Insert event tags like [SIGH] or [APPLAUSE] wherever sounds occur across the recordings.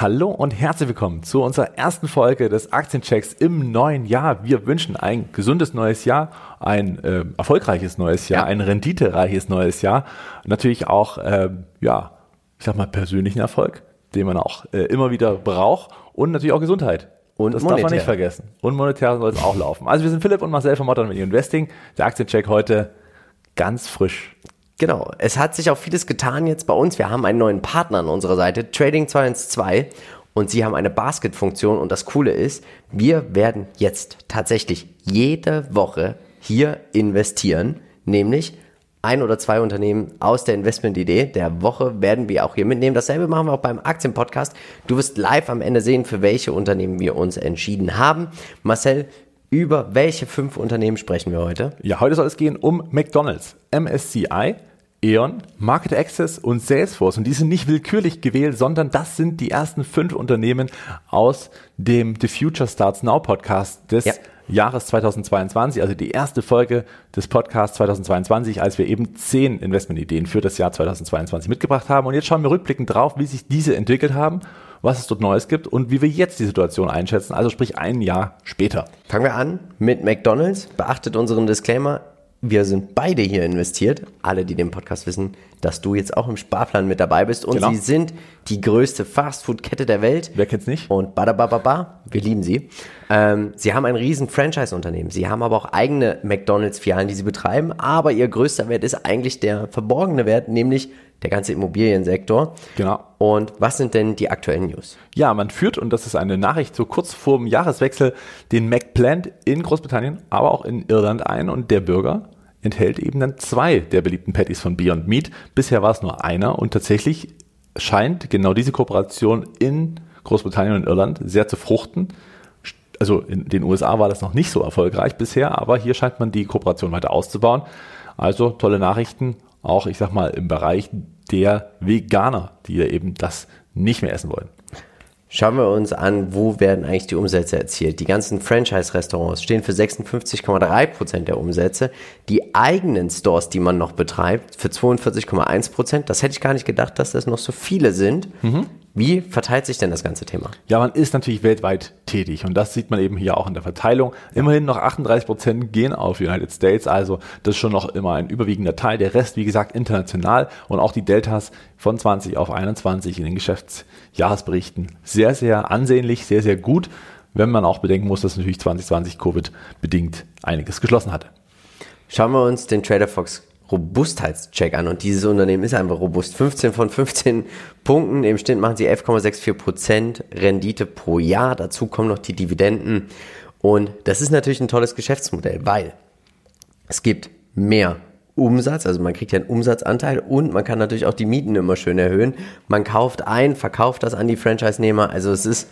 Hallo und herzlich willkommen zu unserer ersten Folge des Aktienchecks im neuen Jahr. Wir wünschen ein gesundes neues Jahr, ein äh, erfolgreiches neues Jahr, ja. ein renditereiches neues Jahr. Natürlich auch, äh, ja, ich sag mal, persönlichen Erfolg, den man auch äh, immer wieder braucht und natürlich auch Gesundheit. Und das monetär. darf man nicht vergessen. Und monetär soll es auch laufen. Also wir sind Philipp und Marcel von Modern Investing. Der Aktiencheck heute ganz frisch. Genau. Es hat sich auch vieles getan jetzt bei uns. Wir haben einen neuen Partner an unserer Seite, Trading 212. Und sie haben eine Basket-Funktion. Und das Coole ist, wir werden jetzt tatsächlich jede Woche hier investieren. Nämlich ein oder zwei Unternehmen aus der Investmentidee der Woche werden wir auch hier mitnehmen. Dasselbe machen wir auch beim Aktienpodcast. Du wirst live am Ende sehen, für welche Unternehmen wir uns entschieden haben. Marcel, über welche fünf Unternehmen sprechen wir heute? Ja, heute soll es gehen um McDonald's, MSCI, E.ON, Market Access und Salesforce. Und die sind nicht willkürlich gewählt, sondern das sind die ersten fünf Unternehmen aus dem The Future Starts Now Podcast des ja. Jahres 2022, also die erste Folge des Podcasts 2022, als wir eben zehn Investmentideen für das Jahr 2022 mitgebracht haben. Und jetzt schauen wir rückblickend drauf, wie sich diese entwickelt haben, was es dort Neues gibt und wie wir jetzt die Situation einschätzen, also sprich ein Jahr später. Fangen wir an mit McDonald's. Beachtet unseren Disclaimer wir sind beide hier investiert. Alle, die den Podcast wissen, dass du jetzt auch im Sparplan mit dabei bist. Und genau. sie sind die größte Fastfood-Kette der Welt. Wer kennt's nicht? Und badabababa, wir lieben sie. Ähm, sie haben ein riesen Franchise-Unternehmen. Sie haben aber auch eigene McDonalds-Filialen, die sie betreiben. Aber ihr größter Wert ist eigentlich der verborgene Wert, nämlich der ganze Immobiliensektor. Genau. Und was sind denn die aktuellen News? Ja, man führt, und das ist eine Nachricht so kurz vor dem Jahreswechsel, den McPlant in Großbritannien, aber auch in Irland ein und der Bürger enthält eben dann zwei der beliebten Patties von Beyond Meat. Bisher war es nur einer und tatsächlich scheint genau diese Kooperation in Großbritannien und Irland sehr zu fruchten. Also in den USA war das noch nicht so erfolgreich bisher, aber hier scheint man die Kooperation weiter auszubauen. Also tolle Nachrichten, auch ich sag mal im Bereich der Veganer, die ja eben das nicht mehr essen wollen. Schauen wir uns an, wo werden eigentlich die Umsätze erzielt. Die ganzen Franchise-Restaurants stehen für 56,3 Prozent der Umsätze. Die eigenen Stores, die man noch betreibt, für 42,1%. Prozent. Das hätte ich gar nicht gedacht, dass das noch so viele sind. Mhm. Wie verteilt sich denn das ganze Thema? Ja, man ist natürlich weltweit tätig und das sieht man eben hier auch in der Verteilung. Immerhin noch 38 Prozent gehen auf United States, also das ist schon noch immer ein überwiegender Teil. Der Rest, wie gesagt, international und auch die Deltas von 20 auf 21 in den Geschäftsjahresberichten sehr, sehr ansehnlich, sehr, sehr gut, wenn man auch bedenken muss, dass natürlich 2020 Covid bedingt einiges geschlossen hatte. Schauen wir uns den Trader Fox Robustheitscheck an. Und dieses Unternehmen ist einfach robust. 15 von 15 Punkten, im Schnitt machen sie 11,64% Rendite pro Jahr, dazu kommen noch die Dividenden. Und das ist natürlich ein tolles Geschäftsmodell, weil es gibt mehr Umsatz, also man kriegt ja einen Umsatzanteil und man kann natürlich auch die Mieten immer schön erhöhen. Man kauft ein, verkauft das an die Franchise-Nehmer, also es ist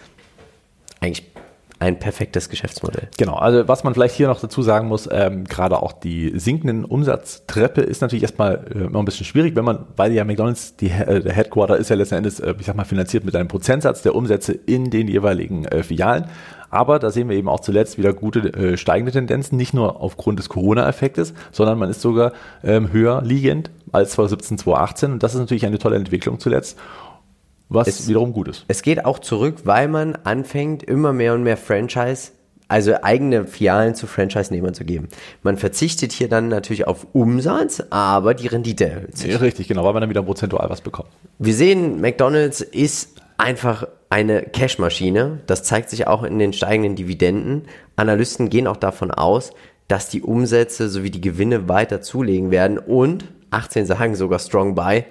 eigentlich ein perfektes Geschäftsmodell. Genau, also was man vielleicht hier noch dazu sagen muss, ähm, gerade auch die sinkenden Umsatztreppe ist natürlich erstmal äh, immer ein bisschen schwierig, wenn man, weil ja McDonalds, die, äh, der Headquarter ist ja letzten Endes, äh, ich sag mal, finanziert mit einem Prozentsatz der Umsätze in den jeweiligen äh, Filialen. Aber da sehen wir eben auch zuletzt wieder gute äh, steigende Tendenzen, nicht nur aufgrund des Corona-Effektes, sondern man ist sogar ähm, höher liegend als 2017, 2018 und das ist natürlich eine tolle Entwicklung zuletzt was es, wiederum gut ist. Es geht auch zurück, weil man anfängt, immer mehr und mehr Franchise, also eigene Filialen zu Franchise-Nehmern zu geben. Man verzichtet hier dann natürlich auf Umsatz, aber die Rendite erhöht sich. Ja, richtig, genau, weil man dann wieder prozentual was bekommt. Wir sehen, McDonald's ist einfach eine Cashmaschine. Das zeigt sich auch in den steigenden Dividenden. Analysten gehen auch davon aus, dass die Umsätze sowie die Gewinne weiter zulegen werden und 18 sagen sogar Strong Buy.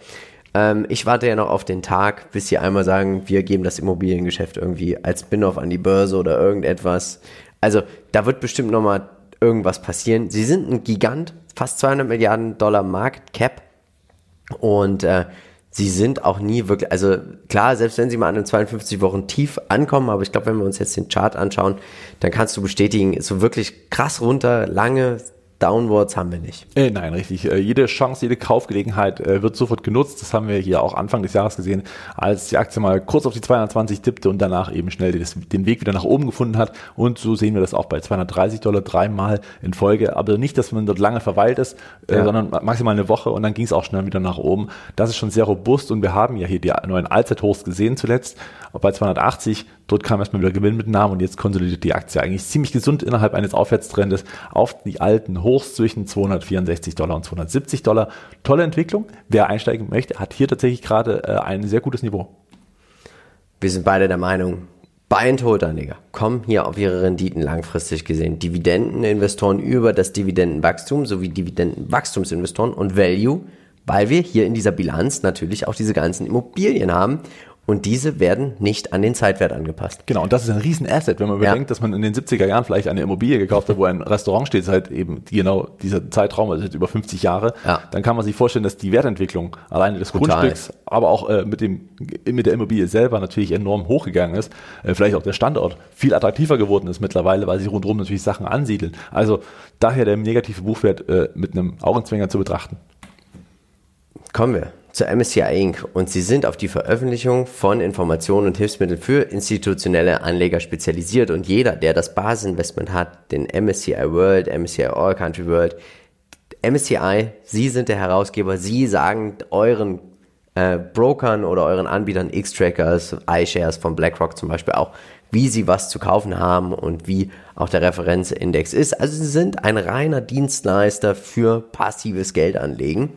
Ähm, ich warte ja noch auf den Tag, bis sie einmal sagen, wir geben das Immobiliengeschäft irgendwie als Spin-off an die Börse oder irgendetwas. Also da wird bestimmt nochmal irgendwas passieren. Sie sind ein Gigant, fast 200 Milliarden Dollar Market Cap und äh, sie sind auch nie wirklich, also klar, selbst wenn sie mal an den 52 Wochen tief ankommen, aber ich glaube, wenn wir uns jetzt den Chart anschauen, dann kannst du bestätigen, so wirklich krass runter, lange Downwards haben wir nicht. Äh, nein, richtig. Äh, jede Chance, jede Kaufgelegenheit äh, wird sofort genutzt. Das haben wir hier auch Anfang des Jahres gesehen, als die Aktie mal kurz auf die 220 tippte und danach eben schnell des, den Weg wieder nach oben gefunden hat. Und so sehen wir das auch bei 230 Dollar dreimal in Folge. Aber nicht, dass man dort lange verweilt ist, äh, ja. sondern maximal eine Woche und dann ging es auch schnell wieder nach oben. Das ist schon sehr robust und wir haben ja hier die neuen Allzeithochs gesehen zuletzt. Bei 280, dort kam erstmal wieder Gewinn mit Namen und jetzt konsolidiert die Aktie eigentlich ziemlich gesund innerhalb eines Aufwärtstrendes auf die alten Hochs zwischen 264 Dollar und 270 Dollar. Tolle Entwicklung. Wer einsteigen möchte, hat hier tatsächlich gerade äh, ein sehr gutes Niveau. Wir sind beide der Meinung, Buy and Hold kommen hier auf ihre Renditen langfristig gesehen. Dividendeninvestoren über das Dividendenwachstum sowie Dividendenwachstumsinvestoren und Value, weil wir hier in dieser Bilanz natürlich auch diese ganzen Immobilien haben und diese werden nicht an den Zeitwert angepasst. Genau, und das ist ein Riesenasset, wenn man ja. bedenkt, dass man in den 70er Jahren vielleicht eine Immobilie gekauft hat, wo ein Restaurant steht, seit eben genau dieser Zeitraum, also über 50 Jahre, ja. dann kann man sich vorstellen, dass die Wertentwicklung alleine des Total. Grundstücks, aber auch äh, mit, dem, mit der Immobilie selber natürlich enorm hochgegangen ist. Äh, vielleicht auch der Standort viel attraktiver geworden ist mittlerweile, weil sie rundherum natürlich Sachen ansiedeln. Also daher der negative Buchwert äh, mit einem Augenzwinger zu betrachten. Kommen wir zur MSCI Inc. und sie sind auf die Veröffentlichung von Informationen und Hilfsmitteln für institutionelle Anleger spezialisiert und jeder, der das Basisinvestment hat, den MSCI World, MSCI All Country World, MSCI, Sie sind der Herausgeber, Sie sagen euren äh, Brokern oder euren Anbietern X-Trackers, iShares von BlackRock zum Beispiel auch, wie sie was zu kaufen haben und wie auch der Referenzindex ist. Also sie sind ein reiner Dienstleister für passives Geldanlegen.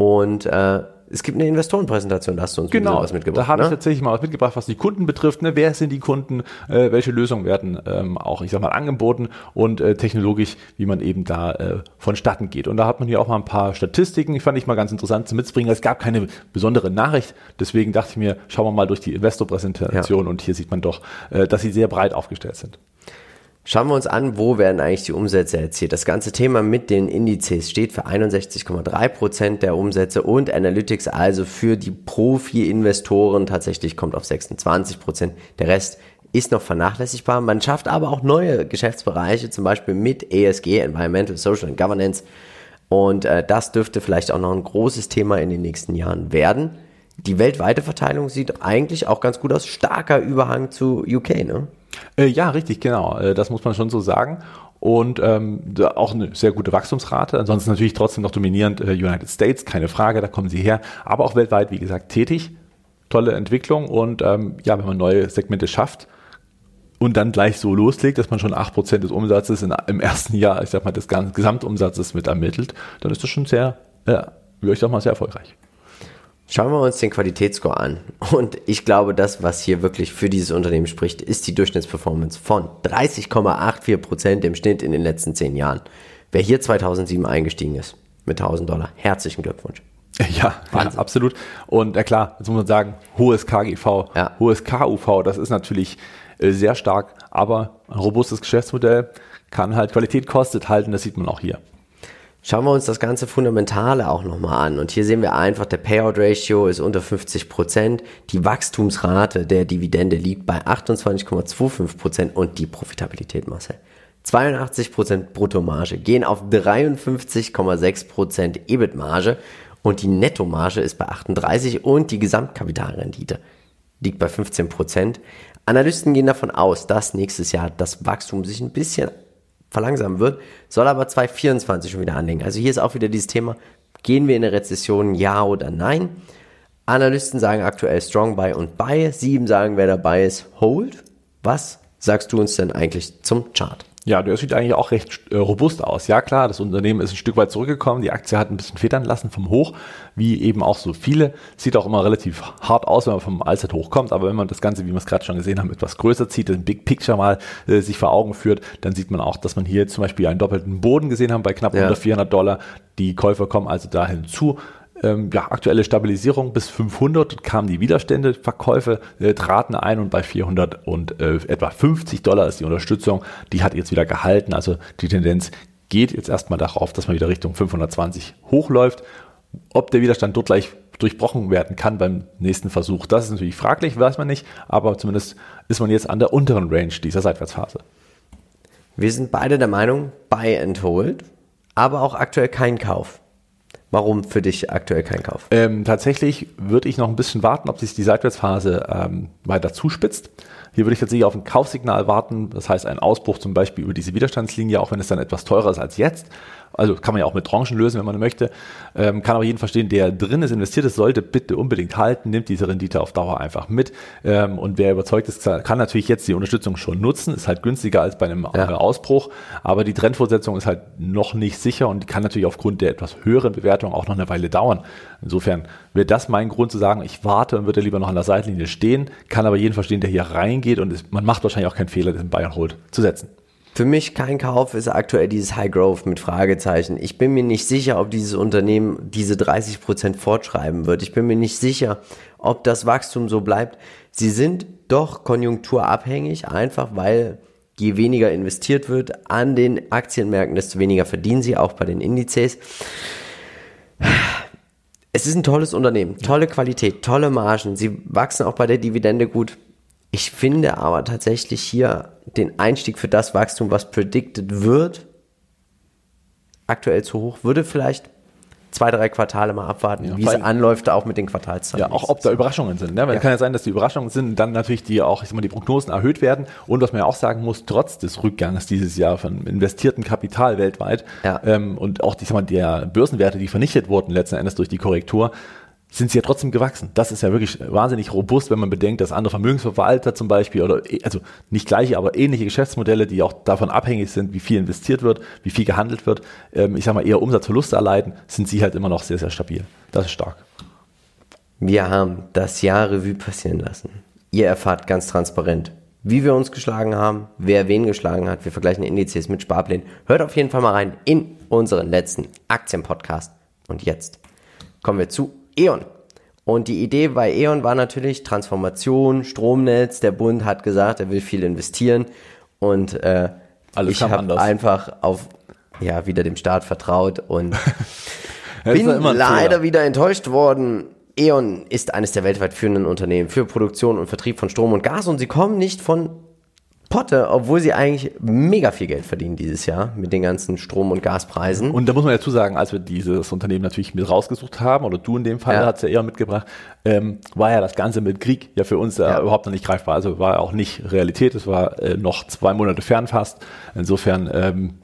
Und äh, es gibt eine Investorenpräsentation, da hast du uns genau, was mitgebracht. Da habe ne? ich tatsächlich mal was mitgebracht, was die Kunden betrifft. Ne? Wer sind die Kunden? Äh, welche Lösungen werden ähm, auch, ich sag mal, angeboten und äh, technologisch, wie man eben da äh, vonstatten geht. Und da hat man hier auch mal ein paar Statistiken, die fand ich mal ganz interessant zu mitzubringen. Es gab keine besondere Nachricht, deswegen dachte ich mir, schauen wir mal durch die Investorpräsentation ja. und hier sieht man doch, äh, dass sie sehr breit aufgestellt sind. Schauen wir uns an, wo werden eigentlich die Umsätze erzielt. Das ganze Thema mit den Indizes steht für 61,3% der Umsätze und Analytics also für die Profi-Investoren tatsächlich kommt auf 26%. Der Rest ist noch vernachlässigbar. Man schafft aber auch neue Geschäftsbereiche, zum Beispiel mit ESG, Environmental, Social and Governance. Und äh, das dürfte vielleicht auch noch ein großes Thema in den nächsten Jahren werden. Die weltweite Verteilung sieht eigentlich auch ganz gut aus. Starker Überhang zu UK, ne? Äh, ja, richtig, genau. Äh, das muss man schon so sagen. Und ähm, auch eine sehr gute Wachstumsrate. Ansonsten natürlich trotzdem noch dominierend äh, United States, keine Frage, da kommen sie her. Aber auch weltweit, wie gesagt, tätig. Tolle Entwicklung. Und ähm, ja, wenn man neue Segmente schafft, und dann gleich so loslegt, dass man schon 8% des Umsatzes in, im ersten Jahr, ich sag mal, des Gesamtumsatzes mit ermittelt, dann ist das schon sehr, würde ich doch mal, sehr erfolgreich. Schauen wir uns den Qualitätsscore an. Und ich glaube, das, was hier wirklich für dieses Unternehmen spricht, ist die Durchschnittsperformance von 30,84 Prozent im Schnitt in den letzten zehn Jahren. Wer hier 2007 eingestiegen ist mit 1000 Dollar, herzlichen Glückwunsch. Ja, ja, absolut. Und ja klar, jetzt muss man sagen, hohes KGV, ja. hohes KUV, das ist natürlich äh, sehr stark, aber ein robustes Geschäftsmodell kann halt Qualität kostet halten, das sieht man auch hier. Schauen wir uns das ganze Fundamentale auch nochmal an. Und hier sehen wir einfach, der Payout Ratio ist unter 50 Prozent. Die Wachstumsrate der Dividende liegt bei 28,25 Prozent und die Profitabilität, Marcel. 82 Prozent Bruttomarge gehen auf 53,6 Prozent EBIT-Marge und die Nettomarge ist bei 38 und die Gesamtkapitalrendite liegt bei 15 Prozent. Analysten gehen davon aus, dass nächstes Jahr das Wachstum sich ein bisschen verlangsamen wird, soll aber 2024 schon wieder anlegen. Also hier ist auch wieder dieses Thema, gehen wir in eine Rezession, ja oder nein? Analysten sagen aktuell Strong Buy und Buy, sieben sagen, wer dabei ist, Hold. Was sagst du uns denn eigentlich zum Chart? Ja, der sieht eigentlich auch recht äh, robust aus. Ja klar, das Unternehmen ist ein Stück weit zurückgekommen, die Aktie hat ein bisschen federn lassen vom Hoch, wie eben auch so viele. Sieht auch immer relativ hart aus, wenn man vom Allzeithoch kommt, aber wenn man das Ganze, wie wir es gerade schon gesehen haben, etwas größer zieht, den Big Picture mal äh, sich vor Augen führt, dann sieht man auch, dass man hier zum Beispiel einen doppelten Boden gesehen haben bei knapp ja. unter 400 Dollar. Die Käufer kommen also dahin zu ähm, ja, aktuelle Stabilisierung bis 500 kamen die Widerstände, Verkäufe äh, traten ein und bei 400 und äh, etwa 50 Dollar ist die Unterstützung, die hat jetzt wieder gehalten, also die Tendenz geht jetzt erstmal darauf, dass man wieder Richtung 520 hochläuft. Ob der Widerstand dort gleich durchbrochen werden kann beim nächsten Versuch, das ist natürlich fraglich, weiß man nicht, aber zumindest ist man jetzt an der unteren Range dieser Seitwärtsphase. Wir sind beide der Meinung, buy and hold. aber auch aktuell kein Kauf. Warum für dich aktuell kein Kauf? Ähm, tatsächlich würde ich noch ein bisschen warten, ob sich die Seitwärtsphase ähm, weiter zuspitzt. Hier würde ich tatsächlich auf ein Kaufsignal warten, das heißt einen Ausbruch zum Beispiel über diese Widerstandslinie, auch wenn es dann etwas teurer ist als jetzt. Also kann man ja auch mit Tranchen lösen, wenn man möchte. Ähm, kann aber jeden verstehen, der drin ist, investiert ist, sollte bitte unbedingt halten, nimmt diese Rendite auf Dauer einfach mit. Ähm, und wer überzeugt ist, kann natürlich jetzt die Unterstützung schon nutzen. Ist halt günstiger als bei einem ja. Ausbruch. Aber die Trendfortsetzung ist halt noch nicht sicher und kann natürlich aufgrund der etwas höheren Bewertung auch noch eine Weile dauern. Insofern wäre das mein Grund zu sagen, ich warte und würde lieber noch an der Seitenlinie stehen, kann aber jeden verstehen, der hier reingeht und es, man macht wahrscheinlich auch keinen Fehler, den Bayern Hold zu setzen. Für mich kein Kauf ist aktuell dieses High Growth mit Fragezeichen. Ich bin mir nicht sicher, ob dieses Unternehmen diese 30 Prozent fortschreiben wird. Ich bin mir nicht sicher, ob das Wachstum so bleibt. Sie sind doch konjunkturabhängig, einfach weil je weniger investiert wird an den Aktienmärkten, desto weniger verdienen sie, auch bei den Indizes. Es ist ein tolles Unternehmen, tolle Qualität, tolle Margen. Sie wachsen auch bei der Dividende gut. Ich finde aber tatsächlich hier den Einstieg für das Wachstum, was predicted wird, aktuell zu hoch. Würde vielleicht zwei, drei Quartale mal abwarten, ja, wie es anläuft, auch mit den Quartalszahlen. Ja, auch ob da Überraschungen sind. Ne? Weil ja. kann ja sein, dass die Überraschungen sind, dann natürlich die auch, ich sag mal, die Prognosen erhöht werden. Und was man ja auch sagen muss, trotz des Rückgangs dieses Jahr von investierten Kapital weltweit ja. ähm, und auch die, sag mal, der Börsenwerte, die vernichtet wurden letzten Endes durch die Korrektur, sind sie ja trotzdem gewachsen. Das ist ja wirklich wahnsinnig robust, wenn man bedenkt, dass andere Vermögensverwalter zum Beispiel oder also nicht gleiche, aber ähnliche Geschäftsmodelle, die auch davon abhängig sind, wie viel investiert wird, wie viel gehandelt wird, ähm, ich sag mal eher Umsatzverluste erleiden, sind sie halt immer noch sehr, sehr stabil. Das ist stark. Wir haben das Jahr Revue passieren lassen. Ihr erfahrt ganz transparent, wie wir uns geschlagen haben, wer wen geschlagen hat. Wir vergleichen Indizes mit Sparplänen. Hört auf jeden Fall mal rein in unseren letzten Aktienpodcast. Und jetzt kommen wir zu E.ON. Und die Idee bei E.ON war natürlich Transformation, Stromnetz. Der Bund hat gesagt, er will viel investieren. Und äh, Alles ich habe einfach auf ja wieder dem Staat vertraut und [LAUGHS] bin leider wieder enttäuscht worden. E.ON ist eines der weltweit führenden Unternehmen für Produktion und Vertrieb von Strom und Gas und sie kommen nicht von Potte, obwohl sie eigentlich mega viel Geld verdienen dieses Jahr mit den ganzen Strom- und Gaspreisen. Und da muss man dazu sagen, als wir dieses Unternehmen natürlich mit rausgesucht haben, oder du in dem Fall ja. hat es ja eher mitgebracht, ähm, war ja das Ganze mit Krieg ja für uns äh, ja. überhaupt noch nicht greifbar. Also war auch nicht Realität, es war äh, noch zwei Monate fern fast. Insofern, ähm,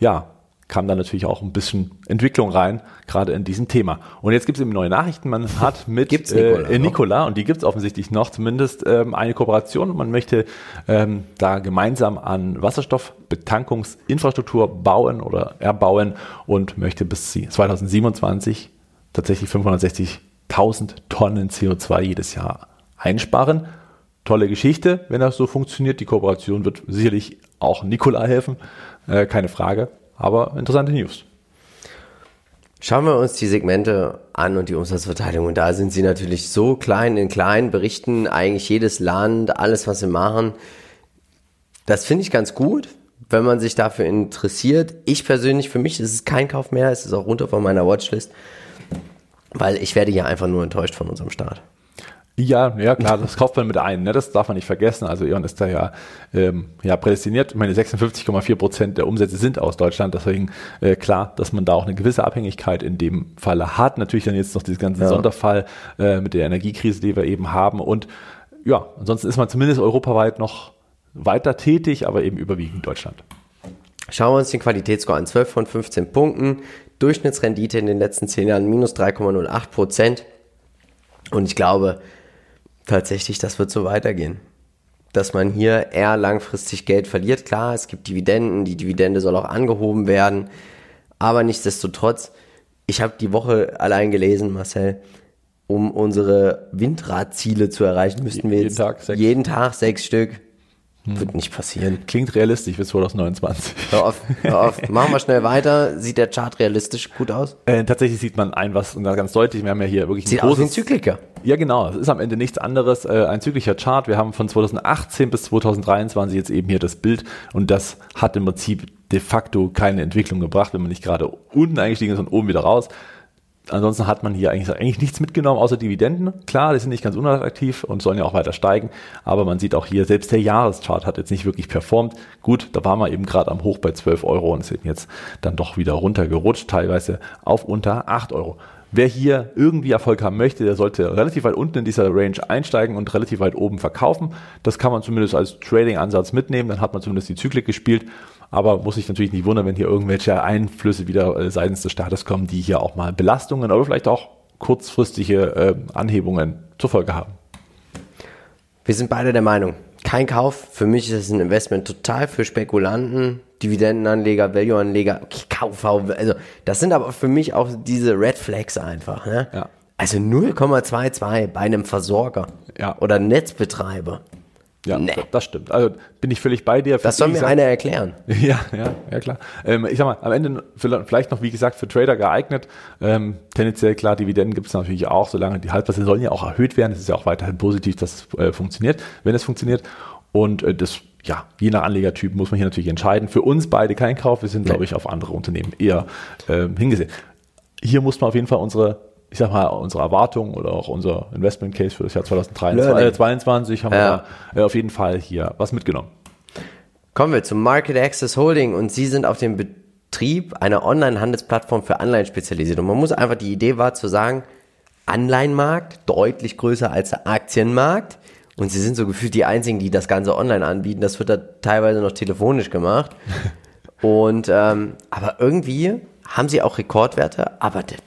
ja, kam da natürlich auch ein bisschen Entwicklung rein, gerade in diesem Thema. Und jetzt gibt es eben neue Nachrichten. Man [LAUGHS] hat mit gibt's Nikola, äh, Nikola und die gibt es offensichtlich noch, zumindest ähm, eine Kooperation. Man möchte ähm, da gemeinsam an Wasserstoffbetankungsinfrastruktur bauen oder erbauen und möchte bis 2027 tatsächlich 560.000 Tonnen CO2 jedes Jahr einsparen. Tolle Geschichte, wenn das so funktioniert. Die Kooperation wird sicherlich auch Nikola helfen, äh, keine Frage. Aber interessante News. Schauen wir uns die Segmente an und die Umsatzverteilung. Und da sind sie natürlich so klein in klein, berichten eigentlich jedes Land, alles, was sie machen. Das finde ich ganz gut, wenn man sich dafür interessiert. Ich persönlich, für mich ist es kein Kauf mehr, es ist auch runter von meiner Watchlist, weil ich werde hier einfach nur enttäuscht von unserem Start. Ja, ja klar, das kauft man mit ein, ne? das darf man nicht vergessen. Also E.ON ist da ja, ähm, ja prädestiniert. Meine 56,4 Prozent der Umsätze sind aus Deutschland, deswegen äh, klar, dass man da auch eine gewisse Abhängigkeit in dem Falle hat. Natürlich dann jetzt noch diesen ganzen ja. Sonderfall äh, mit der Energiekrise, die wir eben haben. Und ja, ansonsten ist man zumindest europaweit noch weiter tätig, aber eben überwiegend Deutschland. Schauen wir uns den Qualitätsscore an. 12 von 15 Punkten. Durchschnittsrendite in den letzten 10 Jahren minus 3,08 Prozent. Und ich glaube, tatsächlich, das wird so weitergehen. Dass man hier eher langfristig Geld verliert. Klar, es gibt Dividenden, die Dividende soll auch angehoben werden. Aber nichtsdestotrotz, ich habe die Woche allein gelesen, Marcel, um unsere Windраdziele zu erreichen, müssten wir jeden Tag sechs. jeden Tag sechs Stück. Hm. Wird nicht passieren. Klingt realistisch bis 2029. Hör auf, hör auf. Machen wir schnell weiter. Sieht der Chart realistisch gut aus? Äh, tatsächlich sieht man ein was ganz deutlich. Wir haben ja hier wirklich sieht ein großes... Aus wie ein Zykliker. Ja, genau. Es ist am Ende nichts anderes. Äh, ein zyklischer Chart. Wir haben von 2018 bis 2023 jetzt eben hier das Bild und das hat im Prinzip de facto keine Entwicklung gebracht, wenn man nicht gerade unten eingestiegen ist und oben wieder raus ansonsten hat man hier eigentlich, eigentlich nichts mitgenommen, außer Dividenden. Klar, die sind nicht ganz unattraktiv und sollen ja auch weiter steigen, aber man sieht auch hier, selbst der Jahreschart hat jetzt nicht wirklich performt. Gut, da waren wir eben gerade am Hoch bei 12 Euro und eben jetzt dann doch wieder runtergerutscht, teilweise auf unter 8 Euro. Wer hier irgendwie Erfolg haben möchte, der sollte relativ weit unten in dieser Range einsteigen und relativ weit oben verkaufen. Das kann man zumindest als Trading-Ansatz mitnehmen, dann hat man zumindest die Zyklik gespielt aber muss sich natürlich nicht wundern, wenn hier irgendwelche Einflüsse wieder äh, seitens des Staates kommen, die hier auch mal Belastungen oder vielleicht auch kurzfristige äh, Anhebungen zur Folge haben. Wir sind beide der Meinung, kein Kauf. Für mich ist es ein Investment total für Spekulanten, Dividendenanleger, Value-Anleger. Okay, Kauf, also das sind aber für mich auch diese Red Flags einfach. Ne? Ja. Also 0,22 bei einem Versorger ja. oder Netzbetreiber. Ja, nee. das stimmt. Also bin ich völlig bei dir. Das soll mir einer erklären. [LAUGHS] Ja, ja, ja klar. Ähm, ich sag mal, am Ende vielleicht noch, wie gesagt, für Trader geeignet. Ähm, tendenziell klar, Dividenden gibt es natürlich auch, solange die Halbpreise sollen ja auch erhöht werden. Es ist ja auch weiterhin positiv, dass es äh, funktioniert, wenn es funktioniert. Und äh, das, ja, je nach Anlegertyp muss man hier natürlich entscheiden. Für uns beide kein Kauf. Wir sind, nee. glaube ich, auf andere Unternehmen eher äh, hingesehen. Hier muss man auf jeden Fall unsere ich sag mal, unsere Erwartungen oder auch unser Investment Case für das Jahr 2023 äh, haben ja. wir äh, auf jeden Fall hier was mitgenommen. Kommen wir zum Market Access Holding und Sie sind auf dem Betrieb einer Online-Handelsplattform für Anleihen spezialisiert. Und man muss einfach, die Idee war zu sagen, Anleihenmarkt deutlich größer als der Aktienmarkt. Und sie sind so gefühlt die einzigen, die das Ganze online anbieten. Das wird da teilweise noch telefonisch gemacht. [LAUGHS] Und ähm, aber irgendwie haben sie auch Rekordwerte, aber der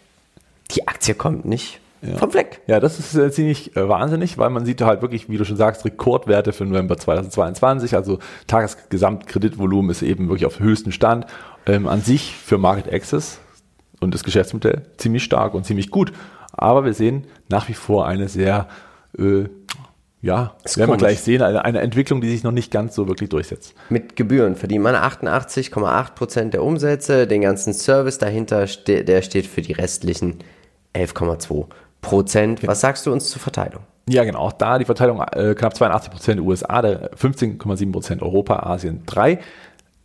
die Aktie kommt nicht ja. vom Fleck. Ja, das ist äh, ziemlich äh, wahnsinnig, weil man sieht halt wirklich, wie du schon sagst, Rekordwerte für November 2022. Also Tagesgesamtkreditvolumen ist eben wirklich auf höchsten Stand. Ähm, an sich für Market Access und das Geschäftsmodell ziemlich stark und ziemlich gut. Aber wir sehen nach wie vor eine sehr äh, ja, das werden wir gleich sehen, eine, eine, Entwicklung, die sich noch nicht ganz so wirklich durchsetzt. Mit Gebühren verdient man 88,8 Prozent der Umsätze, den ganzen Service dahinter, der steht für die restlichen 11,2 Prozent. Was sagst du uns zur Verteilung? Ja, genau. Auch da die Verteilung äh, knapp 82 Prozent USA, 15,7 Prozent Europa, Asien 3.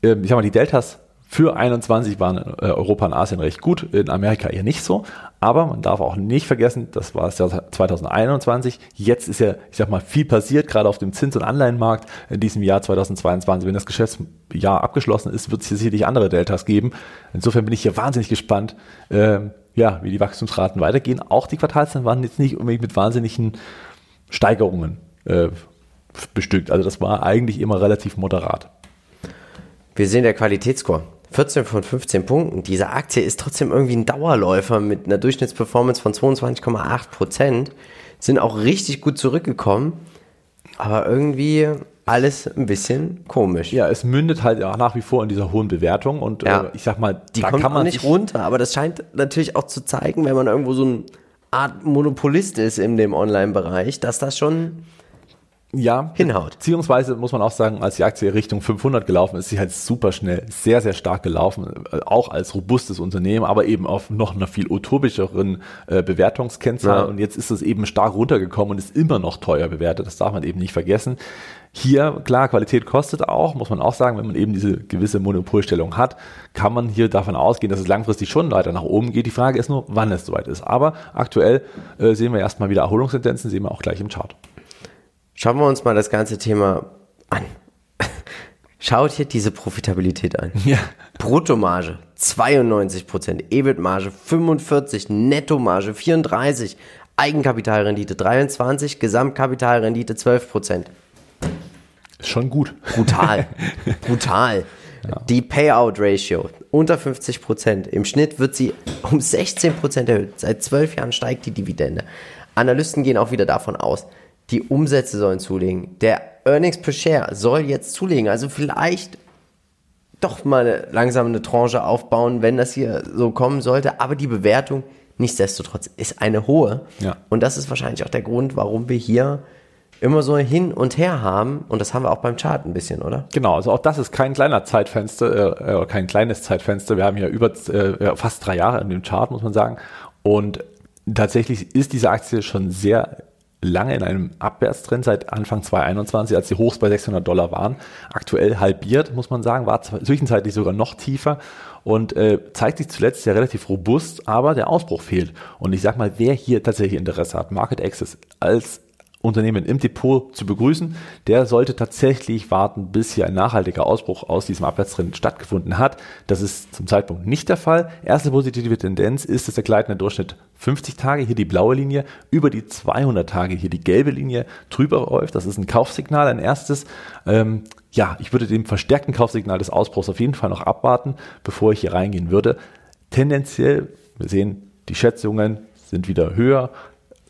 Ähm, ich sag mal, die Deltas für 21 waren äh, Europa und Asien recht gut, in Amerika eher nicht so. Aber man darf auch nicht vergessen, das war es ja 2021. Jetzt ist ja, ich sag mal, viel passiert, gerade auf dem Zins- und Anleihenmarkt in diesem Jahr 2022. Wenn das Geschäftsjahr abgeschlossen ist, wird es hier sicherlich andere Deltas geben. Insofern bin ich hier wahnsinnig gespannt, äh, ja, wie die Wachstumsraten weitergehen. Auch die Quartalszahlen waren jetzt nicht unbedingt mit wahnsinnigen Steigerungen äh, bestückt. Also das war eigentlich immer relativ moderat. Wir sehen der Qualitätsscore. 14 von 15 Punkten. Diese Aktie ist trotzdem irgendwie ein Dauerläufer mit einer Durchschnittsperformance von 22,8 Prozent. Sind auch richtig gut zurückgekommen. Aber irgendwie alles ein bisschen komisch. Ja, es mündet halt auch nach wie vor in dieser hohen Bewertung und ja. äh, ich sag mal, die kommt kann man nicht runter, aber das scheint natürlich auch zu zeigen, wenn man irgendwo so eine Art Monopolist ist in dem Online-Bereich, dass das schon ja, hinhaut. Beziehungsweise muss man auch sagen, als die Aktie Richtung 500 gelaufen ist, sie halt super schnell, sehr, sehr stark gelaufen, äh, auch als robustes Unternehmen, aber eben auf noch einer viel utopischeren äh, Bewertungskennzahl. Ja. Und jetzt ist es eben stark runtergekommen und ist immer noch teuer bewertet. Das darf man eben nicht vergessen. Hier, klar, Qualität kostet auch, muss man auch sagen, wenn man eben diese gewisse Monopolstellung hat, kann man hier davon ausgehen, dass es langfristig schon weiter nach oben geht. Die Frage ist nur, wann es soweit ist. Aber aktuell äh, sehen wir erstmal wieder Erholungstendenzen, sehen wir auch gleich im Chart. Schauen wir uns mal das ganze Thema an. [LAUGHS] Schaut hier diese Profitabilität an. Ja. Bruttomarge 92% EBIT-Marge 45, Nettomarge 34, Eigenkapitalrendite 23, Gesamtkapitalrendite 12% Schon gut. Brutal. [LAUGHS] Brutal. Ja. Die Payout-Ratio unter 50% Im Schnitt wird sie um 16% erhöht. Seit zwölf Jahren steigt die Dividende. Analysten gehen auch wieder davon aus, die Umsätze sollen zulegen. Der Earnings per Share soll jetzt zulegen. Also vielleicht doch mal langsam eine Tranche aufbauen, wenn das hier so kommen sollte. Aber die Bewertung, nichtsdestotrotz, ist eine hohe. Ja. Und das ist wahrscheinlich auch der Grund, warum wir hier immer so hin und her haben. Und das haben wir auch beim Chart ein bisschen, oder? Genau, also auch das ist kein kleiner Zeitfenster, äh, äh kein kleines Zeitfenster. Wir haben ja über äh, fast drei Jahre in dem Chart, muss man sagen. Und tatsächlich ist diese Aktie schon sehr lange in einem Abwärtstrend seit Anfang 2021, als die Hochs bei 600 Dollar waren. Aktuell halbiert, muss man sagen, war zwischenzeitlich sogar noch tiefer und äh, zeigt sich zuletzt ja relativ robust, aber der Ausbruch fehlt. Und ich sag mal, wer hier tatsächlich Interesse hat, Market Access als Unternehmen im Depot zu begrüßen, der sollte tatsächlich warten, bis hier ein nachhaltiger Ausbruch aus diesem Abwärtstrend stattgefunden hat. Das ist zum Zeitpunkt nicht der Fall. Erste positive Tendenz ist, dass der gleitende Durchschnitt 50 Tage, hier die blaue Linie, über die 200 Tage, hier die gelbe Linie drüber läuft. Das ist ein Kaufsignal, ein erstes. Ähm, ja, ich würde dem verstärkten Kaufsignal des Ausbruchs auf jeden Fall noch abwarten, bevor ich hier reingehen würde. Tendenziell, wir sehen, die Schätzungen sind wieder höher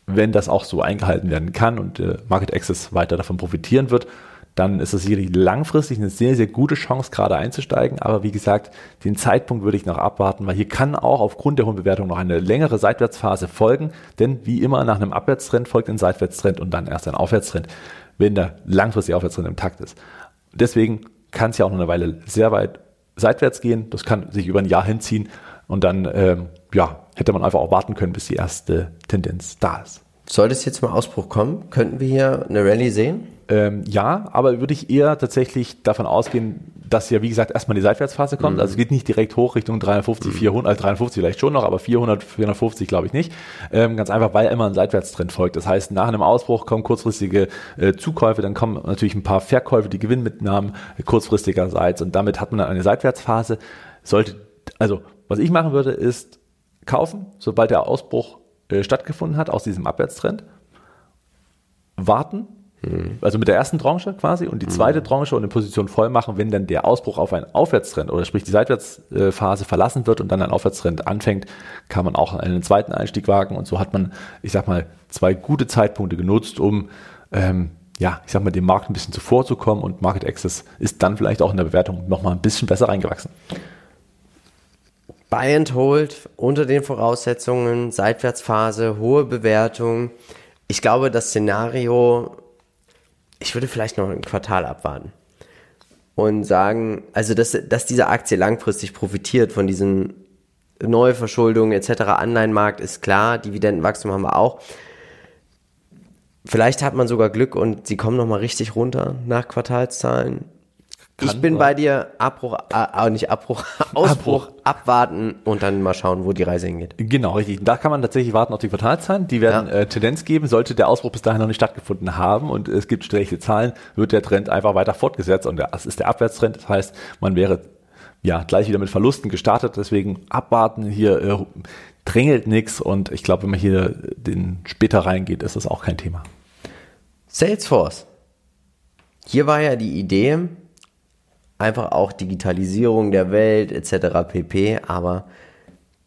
wenn das auch so eingehalten werden kann und äh, Market Access weiter davon profitieren wird, dann ist das sicherlich langfristig eine sehr, sehr gute Chance, gerade einzusteigen. Aber wie gesagt, den Zeitpunkt würde ich noch abwarten, weil hier kann auch aufgrund der hohen Bewertung noch eine längere Seitwärtsphase folgen. Denn wie immer nach einem Abwärtstrend folgt ein Seitwärtstrend und dann erst ein Aufwärtstrend, wenn der langfristige Aufwärtstrend im Takt ist. Deswegen kann es ja auch noch eine Weile sehr weit seitwärts gehen. Das kann sich über ein Jahr hinziehen und dann ähm, ja, hätte man einfach auch warten können, bis die erste Tendenz da ist. Sollte es jetzt zum Ausbruch kommen, könnten wir hier eine Rallye sehen? Ähm, ja, aber würde ich eher tatsächlich davon ausgehen, dass ja, wie gesagt, erstmal die Seitwärtsphase kommt. Mhm. Also es geht nicht direkt hoch Richtung 350, mhm. 400, also 350 vielleicht schon noch, aber 400, 450 glaube ich nicht. Ähm, ganz einfach, weil immer ein Seitwärtstrend folgt. Das heißt, nach einem Ausbruch kommen kurzfristige äh, Zukäufe, dann kommen natürlich ein paar Verkäufe, die Gewinnmitnahmen kurzfristigerseits und damit hat man dann eine Seitwärtsphase. Sollte, also was ich machen würde, ist kaufen, sobald der Ausbruch äh, stattgefunden hat aus diesem Abwärtstrend. Warten, mhm. also mit der ersten Tranche quasi und die zweite mhm. Tranche und eine Position voll machen, wenn dann der Ausbruch auf einen Aufwärtstrend oder sprich die Seitwärtsphase verlassen wird und dann ein Aufwärtstrend anfängt, kann man auch einen zweiten Einstieg wagen und so hat man, ich sag mal, zwei gute Zeitpunkte genutzt, um ähm, ja, ich sag mal, dem Markt ein bisschen zuvorzukommen und Market Access ist dann vielleicht auch in der Bewertung nochmal ein bisschen besser reingewachsen. Buy and Hold unter den Voraussetzungen, Seitwärtsphase, hohe Bewertung. Ich glaube, das Szenario, ich würde vielleicht noch ein Quartal abwarten und sagen, also dass, dass diese Aktie langfristig profitiert von diesen Neuverschuldungen etc. Anleihenmarkt ist klar, Dividendenwachstum haben wir auch. Vielleicht hat man sogar Glück und sie kommen nochmal richtig runter nach Quartalszahlen ich bin bei dir, Abbruch, äh, nicht Abbruch, [LAUGHS] Ausbruch, Abbruch. abwarten und dann mal schauen, wo die Reise hingeht. Genau, richtig. Da kann man tatsächlich warten auf die Quartalzahlen. Die werden ja. äh, Tendenz geben. Sollte der Ausbruch bis dahin noch nicht stattgefunden haben und es gibt schlechte Zahlen, wird der Trend einfach weiter fortgesetzt und das ist der Abwärtstrend. Das heißt, man wäre ja gleich wieder mit Verlusten gestartet. Deswegen abwarten hier äh, drängelt nichts und ich glaube, wenn man hier den später reingeht, ist das auch kein Thema. Salesforce. Hier war ja die Idee, einfach auch Digitalisierung der Welt etc. pp. Aber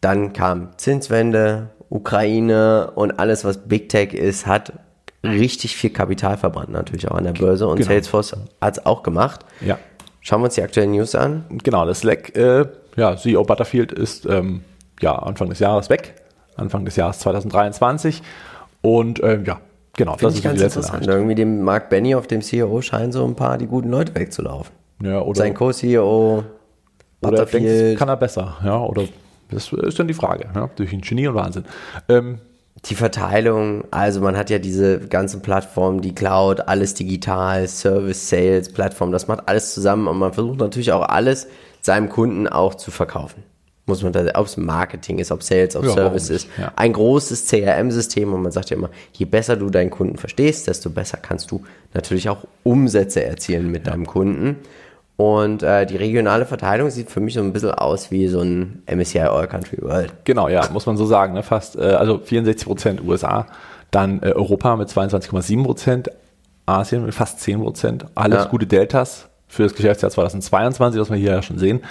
dann kam Zinswende, Ukraine und alles, was Big Tech ist, hat richtig viel Kapital verbrannt, natürlich auch an der Börse. Und genau. Salesforce hat es auch gemacht. Ja. Schauen wir uns die aktuellen News an. Genau, das Slack, äh, ja, CEO Butterfield ist ähm, ja, Anfang des Jahres weg. Anfang des Jahres 2023. Und ähm, ja, genau, Find das ist ganz die letzte interessant. Irgendwie dem Mark Benny auf dem CEO scheinen so ein paar die guten Leute wegzulaufen. Ja, oder Sein Co-CEO. Oder er denkt, kann er besser, ja, oder das ist dann die Frage, ja, durch ein Genie und Wahnsinn. Ähm, die Verteilung, also man hat ja diese ganzen Plattformen, die Cloud, alles digital, Service, Sales, Plattform, das macht alles zusammen und man versucht natürlich auch alles seinem Kunden auch zu verkaufen. Muss man da, ob es Marketing ist, ob Sales, ob ja, Service ist. Ja. Ein großes CRM-System und man sagt ja immer, je besser du deinen Kunden verstehst, desto besser kannst du natürlich auch Umsätze erzielen mit ja. deinem Kunden. Und äh, die regionale Verteilung sieht für mich so ein bisschen aus wie so ein MSCI All Country World. Genau, ja, muss man so sagen. Ne? Fast, äh, also 64 Prozent USA, dann äh, Europa mit 22,7 Prozent, Asien mit fast 10 Prozent. Alles ja. gute Deltas für das Geschäftsjahr 2022, was wir hier ja schon sehen.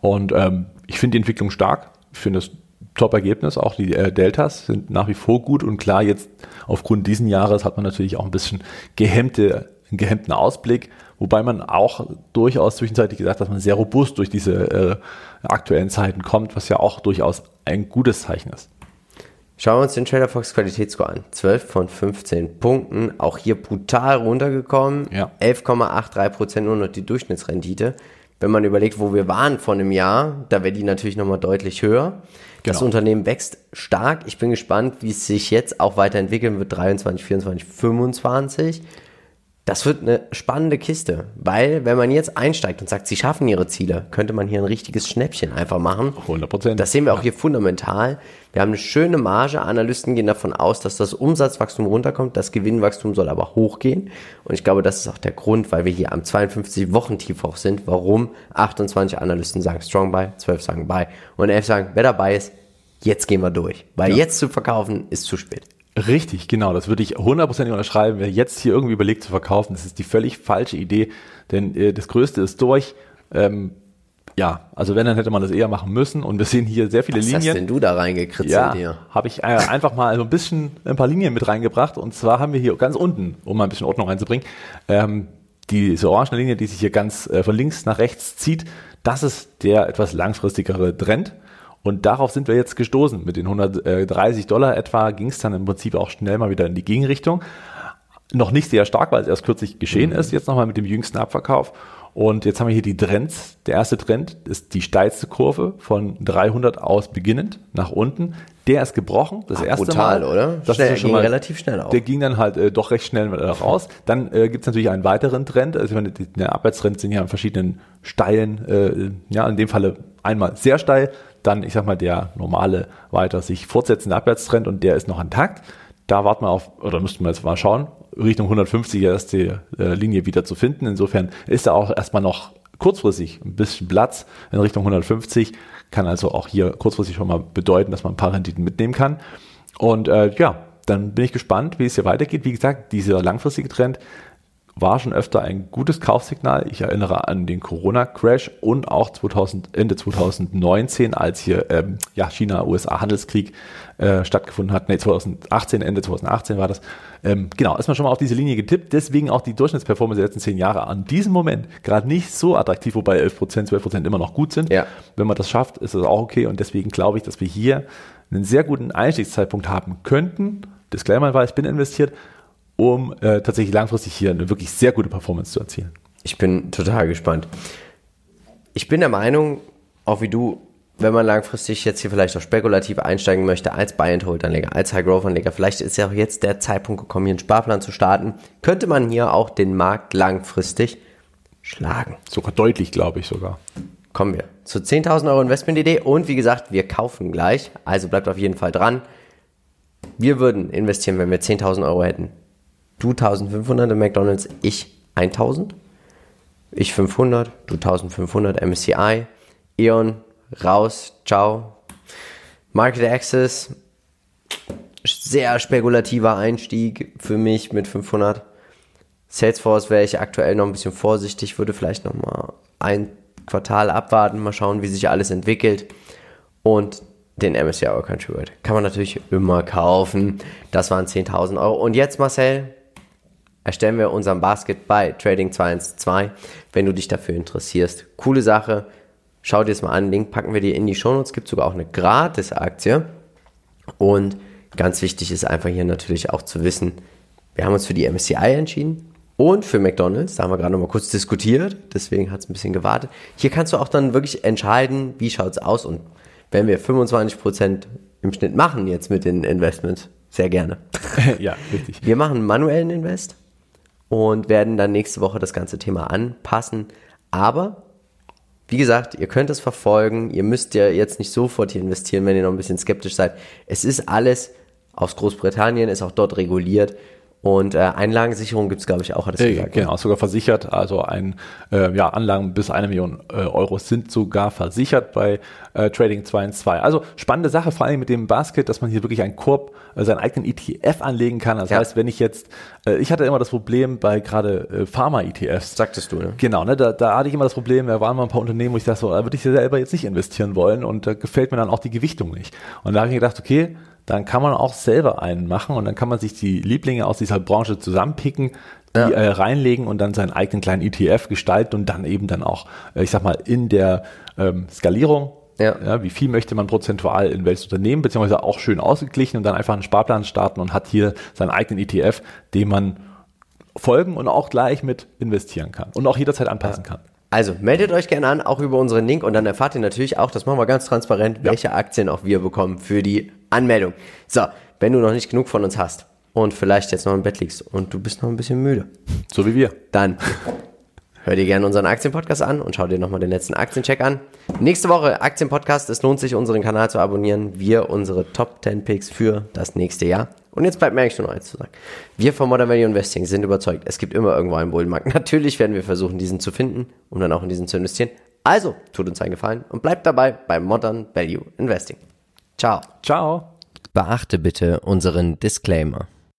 Und ähm, ich finde die Entwicklung stark. Ich finde das Top-Ergebnis. Auch die äh, Deltas sind nach wie vor gut. Und klar, jetzt aufgrund diesen Jahres hat man natürlich auch ein bisschen gehemmte, einen gehemmten Ausblick. Wobei man auch durchaus zwischenzeitlich gesagt hat, dass man sehr robust durch diese äh, aktuellen Zeiten kommt, was ja auch durchaus ein gutes Zeichen ist. Schauen wir uns den Trader Fox Qualitätsscore an. 12 von 15 Punkten. Auch hier brutal runtergekommen. Ja. 11,83% nur noch die Durchschnittsrendite. Wenn man überlegt, wo wir waren vor einem Jahr, da wäre die natürlich nochmal deutlich höher. Das Genau. Unternehmen wächst stark. Ich bin gespannt, wie es sich jetzt auch weiterentwickeln wird, 23, 24, 25. Das wird eine spannende Kiste, weil wenn man jetzt einsteigt und sagt, sie schaffen ihre Ziele, könnte man hier ein richtiges Schnäppchen einfach machen. 100 Prozent. Das sehen wir auch hier fundamental. Wir haben eine schöne Marge. Analysten gehen davon aus, dass das Umsatzwachstum runterkommt. Das Gewinnwachstum soll aber hochgehen. Und ich glaube, das ist auch der Grund, weil wir hier am 52-Wochen-Tief auch sind, warum 28 Analysten sagen Strong Buy, 12 sagen Buy und 11 sagen, wer dabei ist, jetzt gehen wir durch. Weil jetzt zu verkaufen ist zu spät. Richtig, genau. Das würde ich hundertprozentig unterschreiben. Wer jetzt hier irgendwie überlegt zu verkaufen, das ist die völlig falsche Idee, denn äh, das Größte ist durch. Ähm, ja, also wenn, dann hätte man das eher machen müssen. Und wir sehen hier sehr viele Was Linien. hast denn du da reingekritzelt Ja, hier? habe ich äh, einfach mal so ein bisschen ein paar Linien mit reingebracht. Und zwar haben wir hier ganz unten, um mal ein bisschen Ordnung reinzubringen, ähm, diese orange Linie, die sich hier ganz äh, von links nach rechts zieht. Das ist der etwas langfristigere Trend. Und darauf sind wir jetzt gestoßen. Mit den 130 Dollar etwa ging es dann im Prinzip auch schnell mal wieder in die Gegenrichtung. Noch nicht sehr stark, weil es erst kürzlich geschehen ist, jetzt nochmal mit dem jüngsten Abverkauf. Und jetzt haben wir hier die Trends. Der erste Trend ist die steilste Kurve von 300 aus beginnend nach unten. Der ist gebrochen, das Ah, erste brutal, Mal. oder? Das Schnell, ist ja schon ging mal relativ schnell auf. Der ging dann halt äh, doch recht schnell äh, raus. Dann äh, gibt es natürlich einen weiteren Trend. Also ich meine, die, der Abwärtstrend sind ja an verschiedenen steilen, äh, ja in dem Falle einmal sehr steil, dann ich sag mal der normale weiter sich fortsetzende Abwärtstrend und der ist noch intakt. Da warten wir auf, oder müssten wir jetzt mal schauen, Richtung 150 ist die äh, Linie wieder zu finden. Insofern ist da auch erstmal noch kurzfristig ein bisschen Platz in Richtung 150. Kann also auch hier kurzfristig schon mal bedeuten, dass man ein paar Renditen mitnehmen kann. Und äh, ja, dann bin ich gespannt, wie es hier weitergeht. Wie gesagt, dieser langfristige Trend war schon öfter ein gutes Kaufsignal. Ich erinnere an den Corona-Crash und auch 2000, Ende 2019, als hier ähm, ja, China-USA-Handelskrieg äh, stattgefunden hat. Nee, 2018, Ende 2018 war das. Ähm, genau, ist man schon mal auf diese Linie getippt. Deswegen auch die Durchschnittsperformance der letzten zehn Jahre an diesem Moment gerade nicht so attraktiv, wobei 11% 12% immer noch gut sind. Ja. Wenn man das schafft, ist das auch okay. Und deswegen glaube ich, dass wir hier einen sehr guten Einstiegszeitpunkt haben könnten. Disclaimer war, ich bin investiert, um äh, tatsächlich langfristig hier eine wirklich sehr gute Performance zu erzielen. Ich bin total gespannt. Ich bin der Meinung, auch wie du, wenn man langfristig jetzt hier vielleicht auch spekulativ einsteigen möchte, als Buy-and-Hold-Anleger, als High-Growth-Anleger, vielleicht ist ja auch jetzt der Zeitpunkt gekommen, hier einen Sparplan zu starten, könnte man hier auch den Markt langfristig schlagen. Sogar deutlich, glaube ich sogar. Kommen wir zu 10.000 Euro Investmentidee und wie gesagt, wir kaufen gleich, also bleibt auf jeden Fall dran. Wir würden investieren, wenn wir 10.000 Euro hätten. Du 1.500 in McDonalds, ich 1.000. Ich 500, du 1500 MSCI. E.ON, raus, ciao. Market Access, sehr spekulativer Einstieg für mich mit 500. Salesforce wäre ich aktuell noch ein bisschen vorsichtig, würde vielleicht noch mal ein Quartal abwarten, mal schauen, wie sich alles entwickelt. Und den MSCI All Country World kann man natürlich immer kaufen. Das waren 10.000 Euro. Und jetzt, Marcel, erstellen wir unseren Basket bei Trading 212, wenn du dich dafür interessierst. Coole Sache. Schau dir es mal an. Link packen wir dir in die Shownotes. Gibt sogar auch eine Gratis-Aktie. Und ganz wichtig ist einfach hier natürlich auch zu wissen, wir haben uns für die MSCI entschieden und für McDonalds. Da haben wir gerade noch mal kurz diskutiert. Deswegen hat es ein bisschen gewartet. Hier kannst du auch dann wirklich entscheiden, wie schaut es aus. Und wenn wir 25% im Schnitt machen jetzt mit den Investments, sehr gerne. [LAUGHS] ja, richtig. Wir machen manuellen Invest und werden dann nächste Woche das ganze Thema anpassen. Aber wie gesagt, ihr könnt es verfolgen. Ihr müsst ja jetzt nicht sofort hier investieren, wenn ihr noch ein bisschen skeptisch seid. Es ist alles aus Großbritannien, ist auch dort reguliert. Und äh, Einlagensicherung gibt es, glaube ich, auch, hat es Äh, gesagt. genau, sogar versichert. Also ein, äh, ja, Anlagen bis eine Million äh, Euro sind sogar versichert bei äh, Trading 2 in 2. Also spannende Sache, vor allem mit dem Basket, dass man hier wirklich einen Korb, äh, seinen eigenen ETF anlegen kann. Das Ja. heißt, wenn ich jetzt, äh, ich hatte immer das Problem bei gerade äh, Pharma-ETFs. Sagtest du, ne? Genau, ne, da, da hatte ich immer das Problem, da waren mal ein paar Unternehmen, wo ich dachte, so, da würde ich selber jetzt nicht investieren wollen und da gefällt mir dann auch die Gewichtung nicht. Und da habe ich mir gedacht, okay, dann kann man auch selber einen machen und dann kann man sich die Lieblinge aus dieser Branche zusammenpicken, die Ja. äh, reinlegen und dann seinen eigenen kleinen ETF gestalten und dann eben dann auch, äh, ich sag mal, in der ähm, Skalierung Ja. wie viel möchte man prozentual in welches Unternehmen, beziehungsweise auch schön ausgeglichen und dann einfach einen Sparplan starten und hat hier seinen eigenen ETF, den man folgen und auch gleich mit investieren kann und auch jederzeit anpassen kann. Also meldet euch gerne an, auch über unseren Link und dann erfahrt ihr natürlich auch, das machen wir ganz transparent, welche Aktien auch wir bekommen für die Anmeldung. So, wenn du noch nicht genug von uns hast und vielleicht jetzt noch im Bett liegst und du bist noch ein bisschen müde, So wie wir. dann hör dir gerne unseren Aktienpodcast an und schau dir nochmal den letzten Aktiencheck an. Nächste Woche Aktienpodcast. Es lohnt sich, unseren Kanal zu abonnieren. Wir unsere Top 10 Picks für das nächste Jahr. Und jetzt bleibt mir eigentlich nur noch eins zu sagen. Wir von Modern Value Investing sind überzeugt, es gibt immer irgendwo einen Bullenmarkt. [LAUGHS] Natürlich werden wir versuchen, diesen zu finden, um dann auch in diesen zu investieren. Also, tut uns einen Gefallen und bleibt dabei bei Modern Value Investing. Ciao. Ciao. Beachte bitte unseren Disclaimer.